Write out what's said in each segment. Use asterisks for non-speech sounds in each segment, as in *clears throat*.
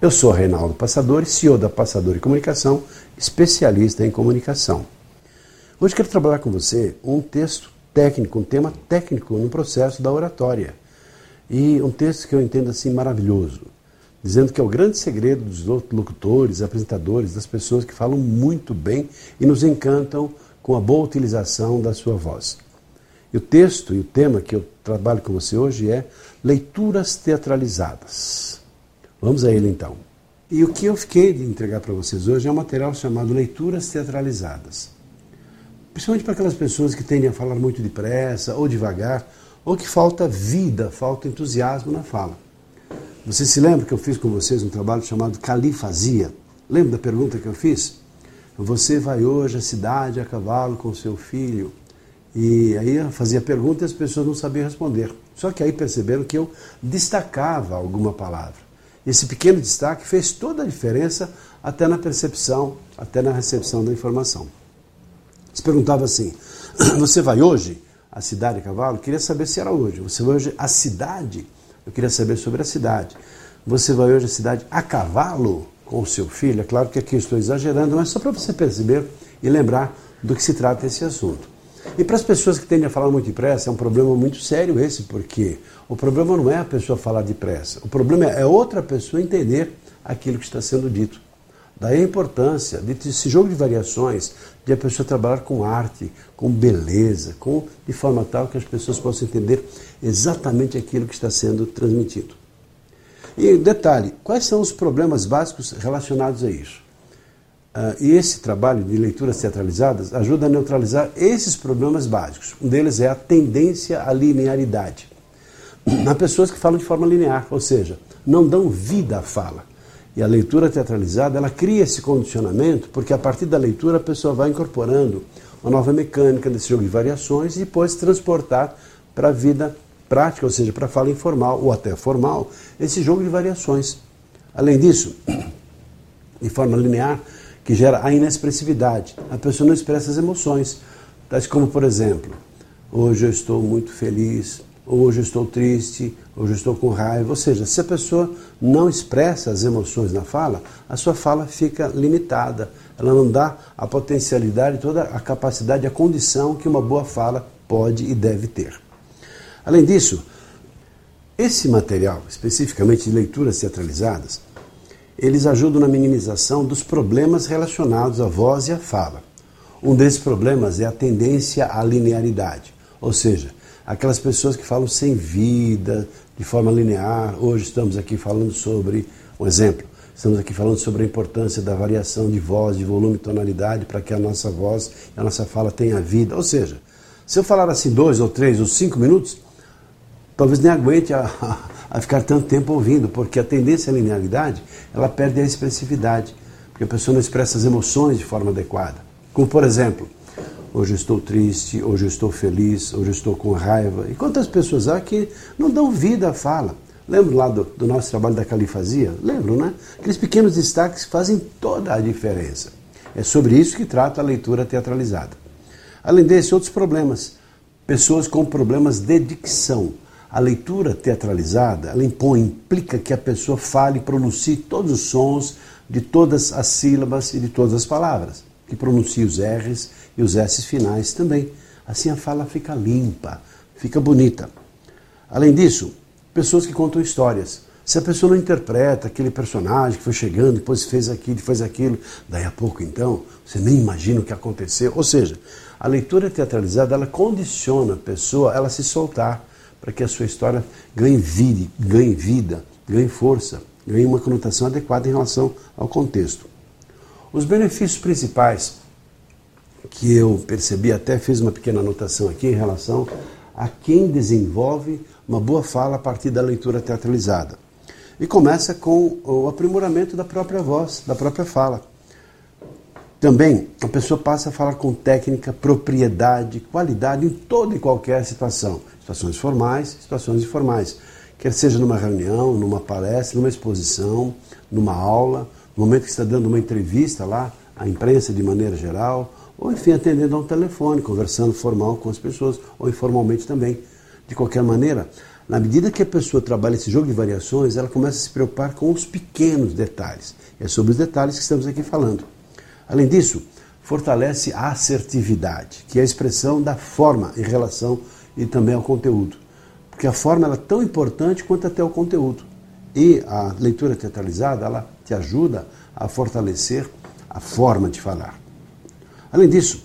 Eu sou Reinaldo Passadori, CEO da Passadori Comunicação, especialista em comunicação. Hoje quero trabalhar com você um texto técnico, um tema técnico no processo da oratória. E um texto que eu entendo assim maravilhoso, dizendo que é o grande segredo dos locutores, apresentadores, das pessoas que falam muito bem e nos encantam com a boa utilização da sua voz. E o texto e o tema que eu trabalho com você hoje é leituras teatralizadas. Vamos a ele então. E o que eu fiquei de entregar para vocês hoje é um material chamado Leituras Teatralizadas. Principalmente para aquelas pessoas que tendem a falar muito depressa ou devagar, ou que falta vida, falta entusiasmo na fala. Você se lembra que eu fiz com vocês um trabalho chamado Califazia? Lembra da pergunta que eu fiz? Você vai hoje à cidade a cavalo com seu filho. E aí eu fazia pergunta e as pessoas não sabiam responder. Só que aí perceberam que eu destacava alguma palavra. Esse pequeno destaque fez toda a diferença até na percepção, até na recepção da informação. Se perguntava assim: *clears throat* Você vai hoje à cidade a cavalo? Eu queria saber se era hoje. Você vai hoje à cidade? Eu queria saber sobre a cidade. Você vai hoje à cidade a cavalo com o seu filho? É claro que aqui estou exagerando, mas só para você perceber e lembrar do que se trata esse assunto. E para as pessoas que tendem a falar muito depressa, é um problema muito sério esse, porque o problema não é a pessoa falar depressa, o problema é outra pessoa entender aquilo que está sendo dito. Daí a importância desse jogo de variações, de a pessoa trabalhar com arte, com beleza, com, de forma tal que as pessoas possam entender exatamente aquilo que está sendo transmitido. E detalhe, quais são os problemas básicos relacionados a isso? Uh, e esse trabalho de leituras teatralizadas ajuda a neutralizar esses problemas básicos. Um deles é a tendência à linearidade. *clears throat* Há pessoas que falam de forma linear, ou seja, não dão vida à fala. E a leitura teatralizada, ela cria esse condicionamento, porque a partir da leitura a pessoa vai incorporando uma nova mecânica desse jogo de variações e depois transportar para a vida prática, ou seja, para a fala informal ou até formal, esse jogo de variações. Além disso, *clears throat* de forma linear, que gera a inexpressividade. A pessoa não expressa as emoções. Tais como, por exemplo, hoje eu estou muito feliz, hoje eu estou triste, hoje eu estou com raiva. Ou seja, se a pessoa não expressa as emoções na fala, a sua fala fica limitada. Ela não dá a potencialidade, toda a capacidade, a condição que uma boa fala pode e deve ter. Além disso, esse material, especificamente de leituras teatralizadas, eles ajudam na minimização dos problemas relacionados à voz e à fala. Um desses problemas é a tendência à linearidade, ou seja, aquelas pessoas que falam sem vida, de forma linear. Hoje estamos aqui falando sobre um exemplo. Estamos aqui falando sobre a importância da variação de voz, de volume e tonalidade para que a nossa voz e a nossa fala tenha vida. Ou seja, se eu falar assim dois ou três ou cinco minutos, talvez nem aguente a, a ficar tanto tempo ouvindo, porque a tendência à linearidade, ela perde a expressividade, porque a pessoa não expressa as emoções de forma adequada. Como, por exemplo, hoje estou triste, hoje estou feliz, hoje estou com raiva. E quantas pessoas há que não dão vida à fala? Lembro lá do, do nosso trabalho da califazia? Lembro, né? Aqueles pequenos destaques fazem toda a diferença. É sobre isso que trata a leitura teatralizada. Além desses, outros problemas. Pessoas com problemas de dicção a leitura teatralizada, ela impõe, implica que a pessoa fale e pronuncie todos os sons de todas as sílabas e de todas as palavras, que pronuncie os R's e os S's finais também. Assim a fala fica limpa, fica bonita. Além disso, pessoas que contam histórias. Se a pessoa não interpreta aquele personagem que foi chegando, depois fez aquilo, fez aquilo, daí a pouco então, você nem imagina o que aconteceu. Ou seja, a leitura teatralizada, ela condiciona a pessoa a ela se soltar, para que a sua história ganhe vida, ganhe vida, ganhe força, ganhe uma conotação adequada em relação ao contexto. Os benefícios principais que eu percebi, até fiz uma pequena anotação aqui em relação a quem desenvolve uma boa fala a partir da leitura teatralizada. E começa com o aprimoramento da própria voz, da própria fala. Também a pessoa passa a falar com técnica, propriedade, qualidade em toda e qualquer situação. Situações formais, situações informais. Quer seja numa reunião, numa palestra, numa exposição, numa aula, no momento que está dando uma entrevista lá à imprensa de maneira geral, ou enfim, atendendo a um telefone, conversando formal com as pessoas, ou informalmente também. De qualquer maneira, na medida que a pessoa trabalha esse jogo de variações, ela começa a se preocupar com os pequenos detalhes. É sobre os detalhes que estamos aqui falando. Além disso, fortalece a assertividade, que é a expressão da forma em relação e também ao conteúdo. Porque a forma é tão importante quanto até o conteúdo. E a leitura teatralizada, ela te ajuda a fortalecer a forma de falar. Além disso,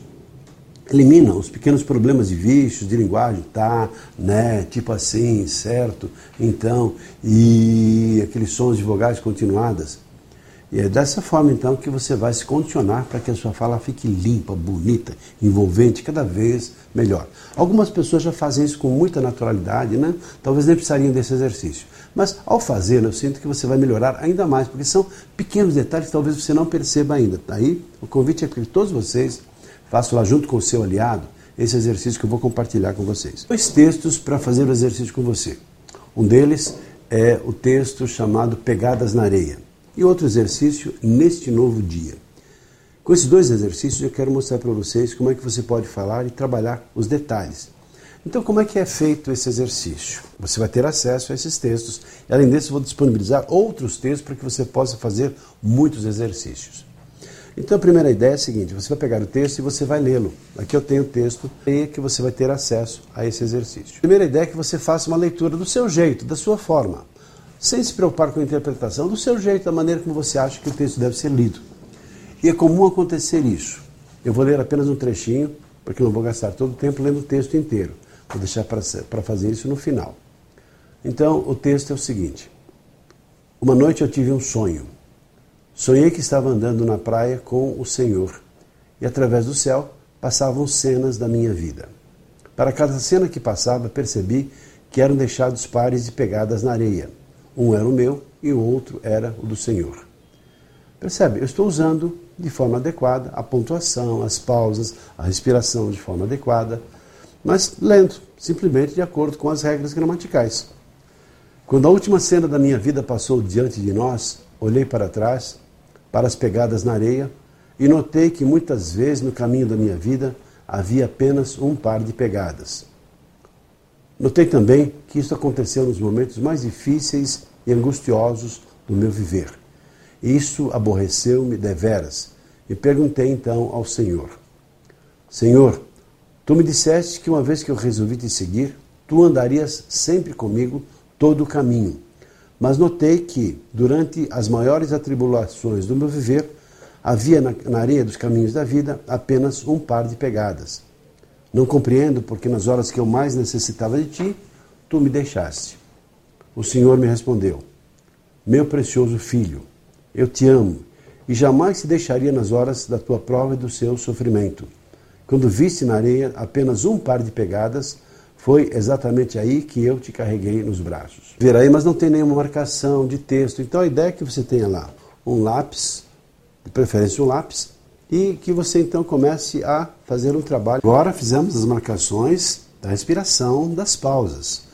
elimina os pequenos problemas de vícios, de linguagem, tá, né, tipo assim, certo, então, e aqueles sons de vogais continuadas. E é dessa forma, então, que você vai se condicionar para que a sua fala fique limpa, bonita, envolvente, cada vez melhor. Algumas pessoas já fazem isso com muita naturalidade, né? Talvez nem precisariam desse exercício. Mas ao fazê-lo, eu sinto que você vai melhorar ainda mais, porque são pequenos detalhes que talvez você não perceba ainda. Aí, o convite é que todos vocês façam lá junto com o seu aliado esse exercício que eu vou compartilhar com vocês. Dois textos para fazer o exercício com você. Um deles é o texto chamado Pegadas na Areia e outro exercício neste novo dia. Com esses dois exercícios eu quero mostrar para vocês como é que você pode falar e trabalhar os detalhes. Então, como é que é feito esse exercício? Você vai ter acesso a esses textos. E, além disso, vou disponibilizar outros textos para que você possa fazer muitos exercícios. Então, a primeira ideia é a seguinte: você vai pegar o texto e você vai lê-lo. Aqui eu tenho o texto e que você vai ter acesso a esse exercício. A primeira ideia é que você faça uma leitura do seu jeito, da sua forma sem se preocupar com a interpretação, do seu jeito, da maneira como você acha que o texto deve ser lido. E é comum acontecer isso. Eu vou ler apenas um trechinho, porque não vou gastar todo o tempo lendo o texto inteiro. Vou deixar para fazer isso no final. Então, o texto é o seguinte: Uma noite eu tive um sonho. Sonhei que estava andando na praia com o Senhor, e através do céu passavam cenas da minha vida. Para cada cena que passava, percebi que eram deixados pares de pegadas na areia um era o meu e o outro era o do Senhor. Percebe? Eu estou usando de forma adequada a pontuação, as pausas, a respiração de forma adequada, mas lendo, simplesmente de acordo com as regras gramaticais. Quando a última cena da minha vida passou diante de nós, olhei para trás, para as pegadas na areia, e notei que muitas vezes no caminho da minha vida havia apenas um par de pegadas. Notei também que isso aconteceu nos momentos mais difíceis e angustiosos do meu viver. Isso aborreceu-me deveras e perguntei então ao Senhor: Senhor, tu me disseste que uma vez que eu resolvi te seguir, tu andarias sempre comigo todo o caminho. Mas notei que, durante as maiores atribulações do meu viver, havia na, na areia dos caminhos da vida apenas um par de pegadas não compreendo porque nas horas que eu mais necessitava de ti, tu me deixaste. O Senhor me respondeu: Meu precioso filho, eu te amo e jamais te deixaria nas horas da tua prova e do seu sofrimento. Quando viste na areia apenas um par de pegadas, foi exatamente aí que eu te carreguei nos braços. Ver aí, mas não tem nenhuma marcação de texto. Então a ideia é que você tenha lá um lápis, de preferência um lápis, e que você então comece a fazer um trabalho. Agora fizemos as marcações da respiração, das pausas.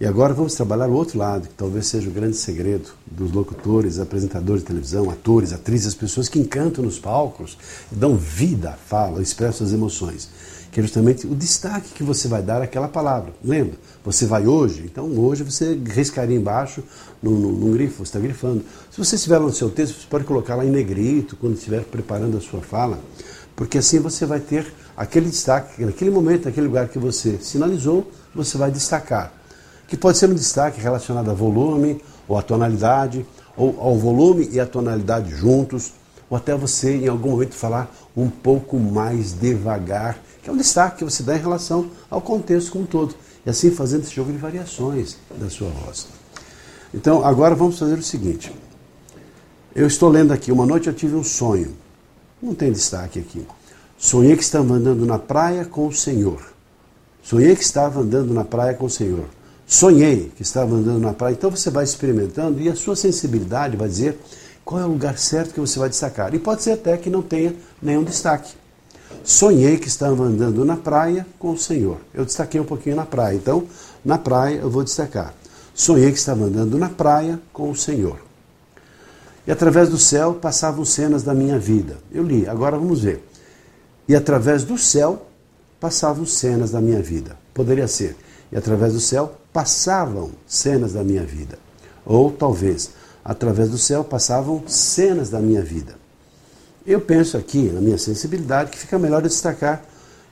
E agora vamos trabalhar o outro lado, que talvez seja o grande segredo dos locutores, apresentadores de televisão, atores, atrizes, as pessoas que encantam nos palcos, dão vida à fala, expressam as emoções que é justamente o destaque que você vai dar àquela palavra. Lembra? Você vai hoje, então hoje você riscaria embaixo num, num, grifo, você está grifando. Se você estiver no seu texto, você pode colocar lá em negrito quando estiver preparando a sua fala, porque assim você vai ter aquele destaque, naquele momento, naquele lugar que você sinalizou, você vai destacar. Que pode ser um destaque relacionado a volume, ou a tonalidade, ou ao volume e a tonalidade juntos, ou até você em algum momento falar um pouco mais devagar que é um destaque que você dá em relação ao contexto como um todo. E assim fazendo esse jogo de variações da sua voz. Então, agora vamos fazer o seguinte. Eu estou lendo aqui, uma noite eu tive um sonho. Não tem destaque aqui. Sonhei que estava andando na praia com o Senhor. Sonhei que estava andando na praia com o Senhor. Sonhei que estava andando na praia. Então você vai experimentando e a sua sensibilidade vai dizer qual é o lugar certo que você vai destacar? E pode ser até que não tenha nenhum destaque. Sonhei que estava andando na praia com o Senhor. Eu destaquei um pouquinho na praia, então na praia eu vou destacar. Sonhei que estava andando na praia com o Senhor. E através do céu passavam cenas da minha vida. Eu li, agora vamos ver. E através do céu passavam cenas da minha vida. Poderia ser. E através do céu passavam cenas da minha vida. Ou talvez, através do céu passavam cenas da minha vida. Eu penso aqui, na minha sensibilidade, que fica melhor destacar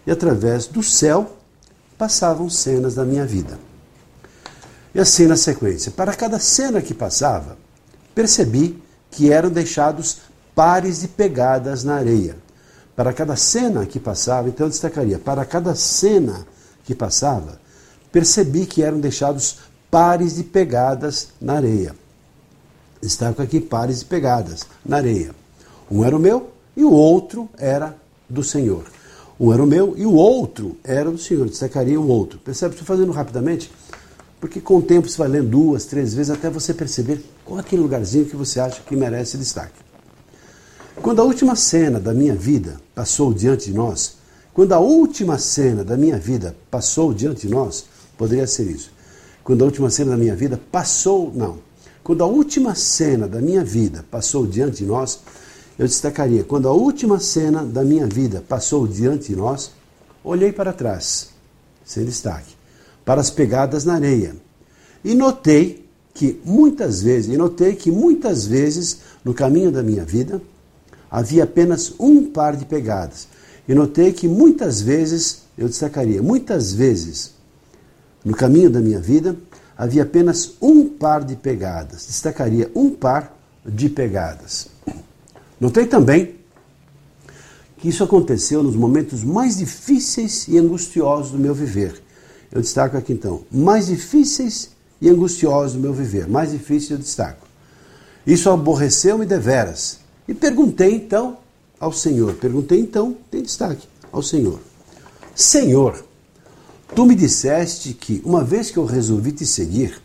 e através do céu passavam cenas da minha vida. E assim na sequência, para cada cena que passava, percebi que eram deixados pares de pegadas na areia. Para cada cena que passava, então eu destacaria, para cada cena que passava, percebi que eram deixados pares de pegadas na areia. Destaco aqui pares de pegadas na areia. Um era o meu e o outro era do Senhor. Um era o meu e o outro era do Senhor. Destacaria o outro. Percebe? Estou fazendo rapidamente, porque com o tempo você vai lendo duas, três vezes até você perceber qual é aquele lugarzinho que você acha que merece destaque. Quando a última cena da minha vida passou diante de nós, quando a última cena da minha vida passou diante de nós, poderia ser isso. Quando a última cena da minha vida passou, não. Quando a última cena da minha vida passou diante de nós, eu destacaria: quando a última cena da minha vida passou diante de nós, olhei para trás, sem destaque, para as pegadas na areia, e notei que muitas vezes, e notei que muitas vezes no caminho da minha vida havia apenas um par de pegadas. E notei que muitas vezes, eu destacaria, muitas vezes no caminho da minha vida havia apenas um par de pegadas. Destacaria um par de pegadas. Notei também que isso aconteceu nos momentos mais difíceis e angustiosos do meu viver. Eu destaco aqui então, mais difíceis e angustiosos do meu viver. Mais difícil eu destaco. Isso aborreceu-me deveras. E perguntei então ao Senhor, perguntei então, tem destaque, ao Senhor. Senhor, Tu me disseste que, uma vez que eu resolvi te seguir,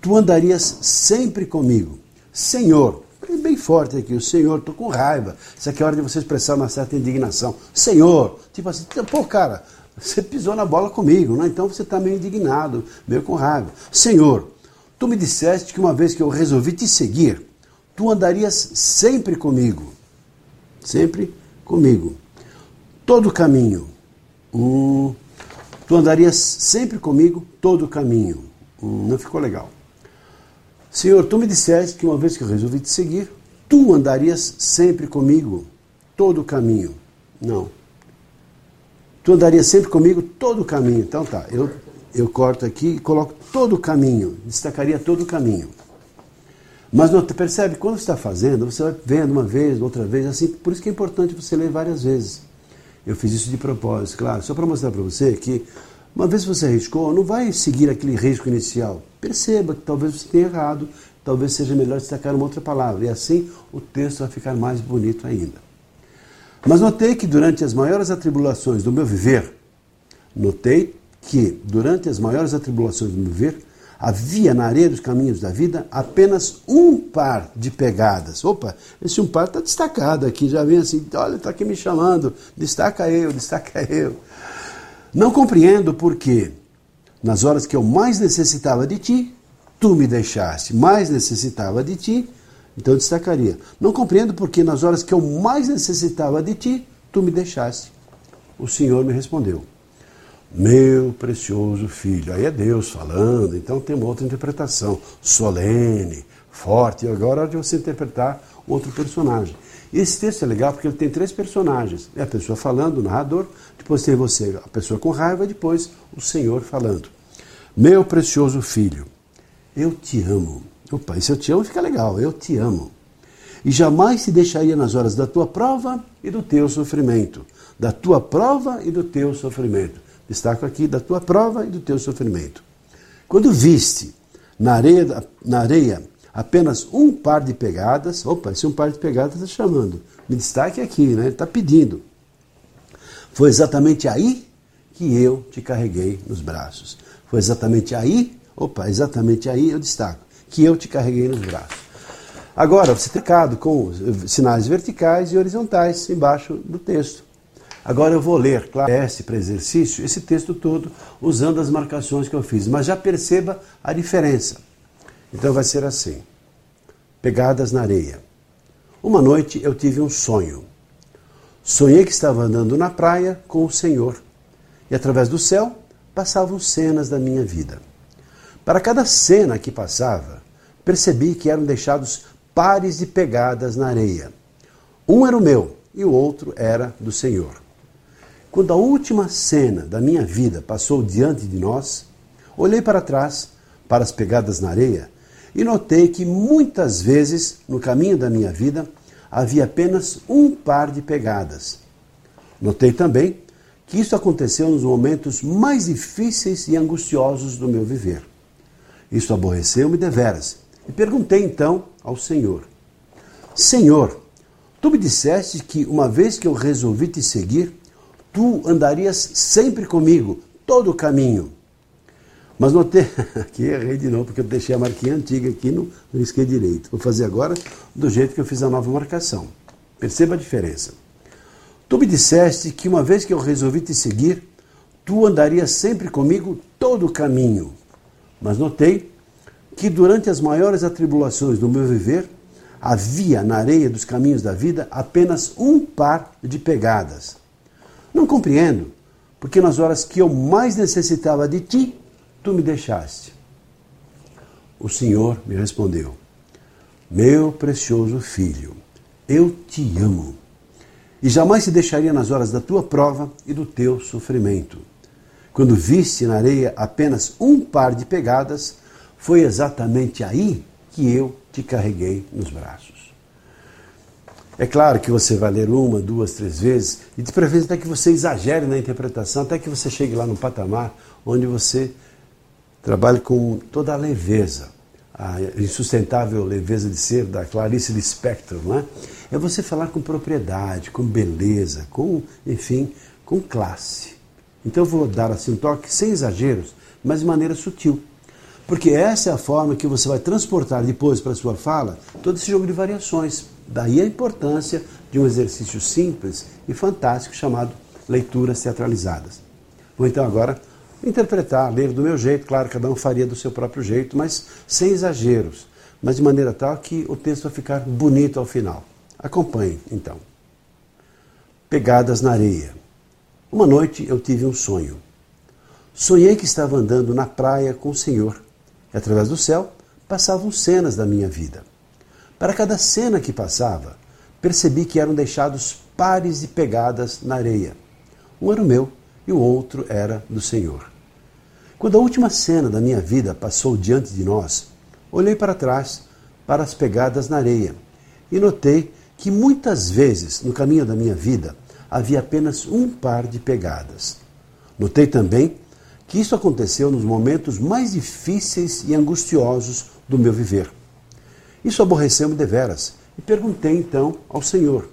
tu andarias sempre comigo. Senhor, bem forte aqui, o Senhor, estou com raiva. Isso aqui é hora de você expressar uma certa indignação. Senhor, tipo assim, pô, cara, você pisou na bola comigo, né? então você está meio indignado, meio com raiva. Senhor, tu me disseste que uma vez que eu resolvi te seguir, tu andarias sempre comigo. Sempre comigo. Todo o caminho. Hum, Tu andarias sempre comigo todo o caminho. Hum, não ficou legal. Senhor, tu me disseste que uma vez que eu resolvi te seguir, tu andarias sempre comigo todo o caminho. Não. Tu andarias sempre comigo todo o caminho. Então tá, eu, eu corto aqui e coloco todo o caminho, destacaria todo o caminho. Mas não, percebe, quando você está fazendo, você vai vendo uma vez, outra vez, assim, por isso que é importante você ler várias vezes. Eu fiz isso de propósito, claro, só para mostrar para você que uma vez que você arriscou, não vai seguir aquele risco inicial. Perceba que talvez você tenha errado, talvez seja melhor destacar uma outra palavra, e assim o texto vai ficar mais bonito ainda. Mas notei que durante as maiores atribulações do meu viver, notei que durante as maiores atribulações do meu viver, havia na areia dos caminhos da vida apenas um par de pegadas. Opa, esse um par está destacado aqui, já vem assim, olha, está aqui me chamando, destaca eu, destaca eu. Não compreendo porque, nas horas que eu mais necessitava de ti, tu me deixaste, mais necessitava de ti, então eu destacaria. Não compreendo porque, nas horas que eu mais necessitava de ti, tu me deixaste. O Senhor me respondeu. Meu precioso filho. Aí é Deus falando, então tem uma outra interpretação, solene, forte. Agora é hora de você interpretar outro personagem. Esse texto é legal porque ele tem três personagens. É a pessoa falando, o narrador, depois tem você, a pessoa com raiva, depois o Senhor falando. Meu precioso filho, eu te amo. Opa, esse eu te amo fica legal, eu te amo. E jamais te deixaria nas horas da tua prova e do teu sofrimento. Da tua prova e do teu sofrimento. Destaco aqui da tua prova e do teu sofrimento. Quando viste na areia, na areia apenas um par de pegadas, opa, esse um par de pegadas está chamando. Me destaque aqui, né? Ele está pedindo. Foi exatamente aí que eu te carreguei nos braços. Foi exatamente aí, opa, exatamente aí eu destaco, que eu te carreguei nos braços. Agora, você tem com sinais verticais e horizontais embaixo do texto. Agora eu vou ler, claro, para exercício, esse texto todo, usando as marcações que eu fiz. Mas já perceba a diferença. Então vai ser assim: Pegadas na areia. Uma noite eu tive um sonho. Sonhei que estava andando na praia com o Senhor e através do céu passavam cenas da minha vida. Para cada cena que passava, percebi que eram deixados pares de pegadas na areia. Um era o meu e o outro era do Senhor. Quando a última cena da minha vida passou diante de nós, olhei para trás, para as pegadas na areia, e notei que muitas vezes no caminho da minha vida havia apenas um par de pegadas. Notei também que isso aconteceu nos momentos mais difíceis e angustiosos do meu viver. Isso aborreceu-me deveras. E perguntei então ao Senhor: Senhor, tu me disseste que uma vez que eu resolvi te seguir, tu andarias sempre comigo, todo o caminho. Mas notei, *laughs* aqui errei de novo, porque eu deixei a marquinha antiga aqui no, no direito. Vou fazer agora do jeito que eu fiz a nova marcação. Perceba a diferença. Tu me disseste que uma vez que eu resolvi te seguir, tu andarias sempre comigo todo o caminho. Mas notei que durante as maiores atribulações do meu viver, havia na areia dos caminhos da vida apenas um par de pegadas. Não compreendo, porque nas horas que eu mais necessitava de ti, tu me deixaste? O Senhor me respondeu: Meu precioso filho, eu te amo e jamais te deixaria nas horas da tua prova e do teu sofrimento. Quando viste na areia apenas um par de pegadas, foi exatamente aí que eu te carreguei nos braços. É claro que você vai ler uma, duas, três vezes, e de preferência até que você exagere na interpretação, até que você chegue lá no patamar onde você Trabalhe com toda a leveza, a insustentável leveza de ser da Clarice Lispector, não é? É você falar com propriedade, com beleza, com, enfim, com classe. Então eu vou dar assim um toque sem exageros, mas de maneira sutil. Porque essa é a forma que você vai transportar depois para a sua fala todo esse jogo de variações. Daí a importância de um exercício simples e fantástico chamado leituras teatralizadas. Vou então agora interpretar, ler do meu jeito, claro, cada um faria do seu próprio jeito, mas sem exageros, mas de maneira tal que o texto vai ficar bonito ao final. Acompanhe, então. Pegadas na areia. Uma noite eu tive um sonho. Sonhei que estava andando na praia com o Senhor, e através do céu passavam cenas da minha vida. Para cada cena que passava, percebi que eram deixados pares de pegadas na areia. Um era o meu e o outro era do Senhor. Quando a última cena da minha vida passou diante de nós, olhei para trás, para as pegadas na areia, e notei que muitas vezes no caminho da minha vida havia apenas um par de pegadas. Notei também que isso aconteceu nos momentos mais difíceis e angustiosos do meu viver. Isso aborreceu-me deveras e perguntei então ao Senhor: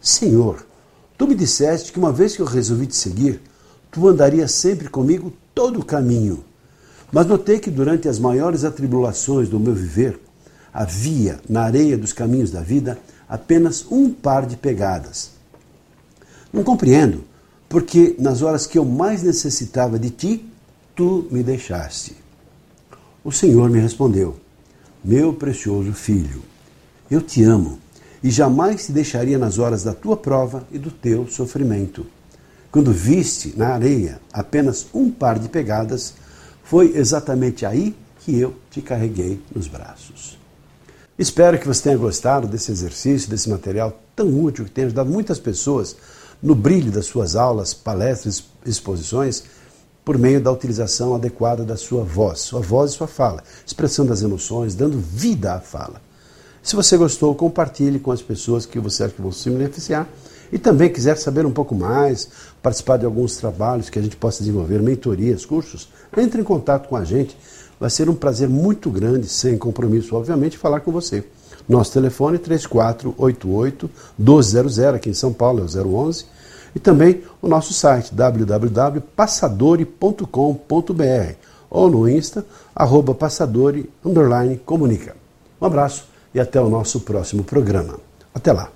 Senhor, tu me disseste que uma vez que eu resolvi te seguir, tu andarias sempre comigo todo o caminho. Mas notei que durante as maiores atribulações do meu viver, havia na areia dos caminhos da vida apenas um par de pegadas. Não compreendo, porque nas horas que eu mais necessitava de ti, tu me deixaste. O Senhor me respondeu: Meu precioso filho, eu te amo e jamais te deixaria nas horas da tua prova e do teu sofrimento. Quando viste na areia apenas um par de pegadas, foi exatamente aí que eu te carreguei nos braços. Espero que você tenha gostado desse exercício, desse material tão útil que tem ajudado muitas pessoas no brilho das suas aulas, palestras, exposições, por meio da utilização adequada da sua voz, sua voz e sua fala, expressão das emoções, dando vida à fala. Se você gostou, compartilhe com as pessoas que você acha que vão se beneficiar e também quiser saber um pouco mais, participar de alguns trabalhos que a gente possa desenvolver, mentorias, cursos, entre em contato com a gente. Vai ser um prazer muito grande, sem compromisso, obviamente, falar com você. Nosso telefone é 3488 1200, aqui em São Paulo é o 011. E também o nosso site www.passadore.com.br ou no Insta, arroba passadore, comunica. Um abraço e até o nosso próximo programa. Até lá.